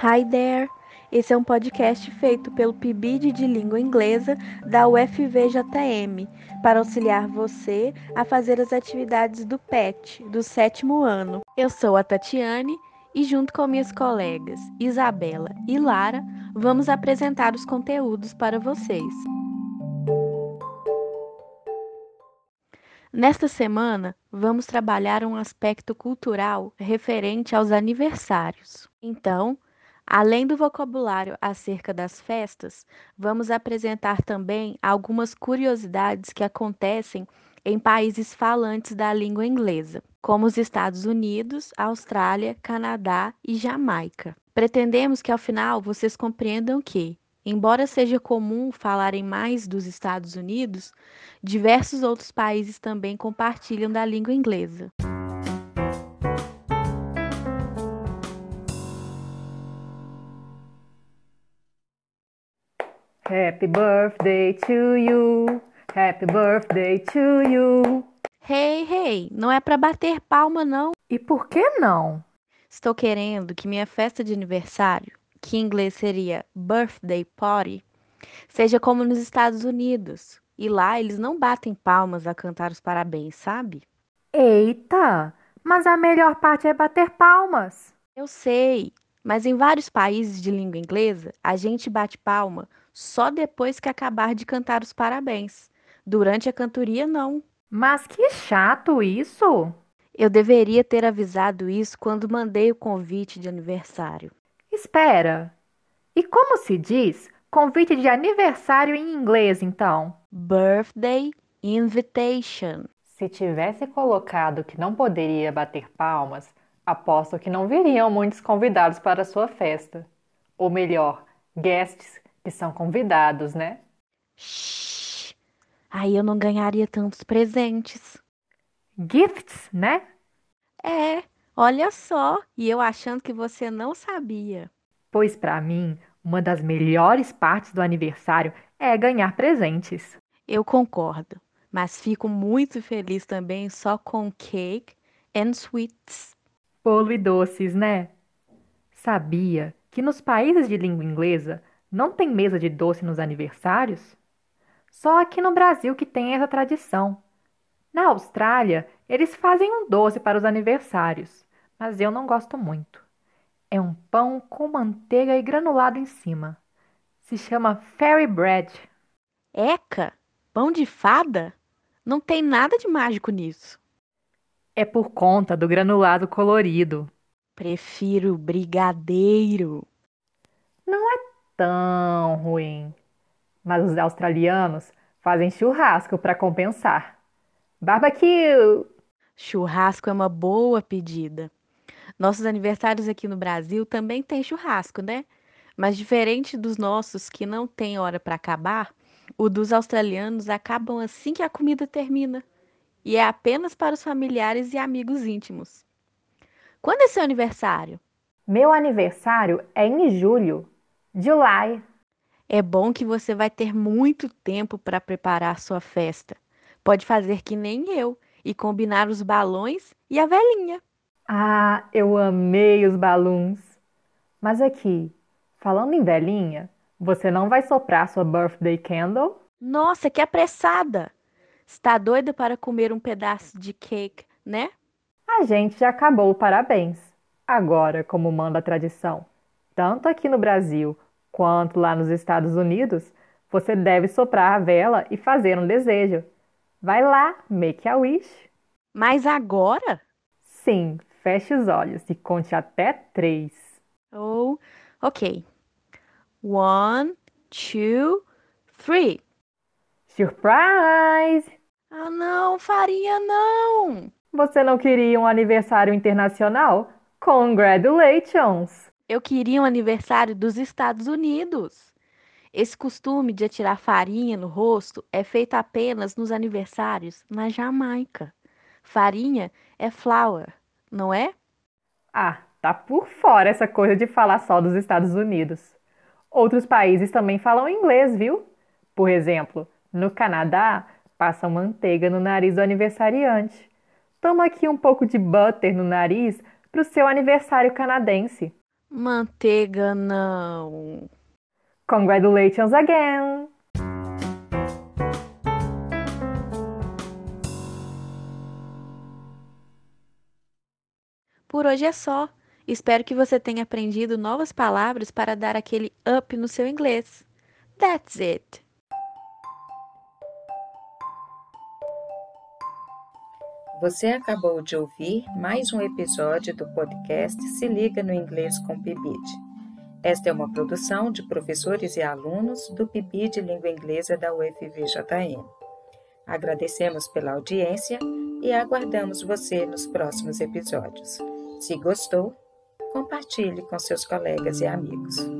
Hi there! Esse é um podcast feito pelo PIBID de Língua Inglesa da UFVJM para auxiliar você a fazer as atividades do PET do sétimo ano. Eu sou a Tatiane e, junto com minhas colegas Isabela e Lara, vamos apresentar os conteúdos para vocês. Nesta semana, vamos trabalhar um aspecto cultural referente aos aniversários. Então, além do vocabulário acerca das festas, vamos apresentar também algumas curiosidades que acontecem em países falantes da língua inglesa, como os Estados Unidos, Austrália, Canadá e Jamaica. Pretendemos que ao final vocês compreendam que Embora seja comum falarem mais dos Estados Unidos, diversos outros países também compartilham da língua inglesa. Happy birthday to you. Happy birthday to you. Hey, hey, não é para bater palma não. E por que não? Estou querendo que minha festa de aniversário que em inglês seria birthday party, seja como nos Estados Unidos. E lá eles não batem palmas a cantar os parabéns, sabe? Eita! Mas a melhor parte é bater palmas. Eu sei, mas em vários países de língua inglesa, a gente bate palma só depois que acabar de cantar os parabéns. Durante a cantoria, não. Mas que chato isso! Eu deveria ter avisado isso quando mandei o convite de aniversário. Espera! E como se diz convite de aniversário em inglês, então? Birthday invitation. Se tivesse colocado que não poderia bater palmas, aposto que não viriam muitos convidados para a sua festa. Ou melhor, guests que são convidados, né? Shhh! Aí eu não ganharia tantos presentes. Gifts, né? É, Olha só, e eu achando que você não sabia. Pois para mim, uma das melhores partes do aniversário é ganhar presentes. Eu concordo, mas fico muito feliz também só com cake and sweets. Bolo e doces, né? Sabia que nos países de língua inglesa não tem mesa de doce nos aniversários? Só aqui no Brasil que tem essa tradição. Na Austrália, eles fazem um doce para os aniversários mas eu não gosto muito. É um pão com manteiga e granulado em cima. Se chama fairy bread. Eca, pão de fada? Não tem nada de mágico nisso. É por conta do granulado colorido. Prefiro brigadeiro. Não é tão ruim. Mas os australianos fazem churrasco para compensar. Barbecue! Churrasco é uma boa pedida. Nossos aniversários aqui no Brasil também tem churrasco, né? Mas diferente dos nossos que não tem hora para acabar, o dos australianos acabam assim que a comida termina. E é apenas para os familiares e amigos íntimos. Quando é seu aniversário? Meu aniversário é em julho. July. É bom que você vai ter muito tempo para preparar sua festa. Pode fazer que nem eu e combinar os balões e a velhinha. Ah, eu amei os balões. Mas aqui, falando em velhinha, você não vai soprar sua birthday candle? Nossa, que apressada! Está doida para comer um pedaço de cake, né? A gente já acabou parabéns. Agora, como manda a tradição, tanto aqui no Brasil quanto lá nos Estados Unidos, você deve soprar a vela e fazer um desejo. Vai lá, make a wish. Mas agora? Sim, Feche os olhos e conte até três. Oh, ok. One, two, three. Surprise! Ah, não, farinha não! Você não queria um aniversário internacional? Congratulations! Eu queria um aniversário dos Estados Unidos. Esse costume de atirar farinha no rosto é feito apenas nos aniversários na Jamaica. Farinha é flour, não é? Ah, tá por fora essa coisa de falar só dos Estados Unidos. Outros países também falam inglês, viu? Por exemplo, no Canadá, passam manteiga no nariz do aniversariante. Toma aqui um pouco de butter no nariz para o seu aniversário canadense. Manteiga não. Congratulations again! Por hoje é só. Espero que você tenha aprendido novas palavras para dar aquele up no seu inglês. That's it! Você acabou de ouvir mais um episódio do podcast Se Liga no Inglês com Pibid. Esta é uma produção de professores e alunos do PIBID Língua Inglesa da UFVJM. Agradecemos pela audiência e aguardamos você nos próximos episódios. Se gostou, compartilhe com seus colegas e amigos.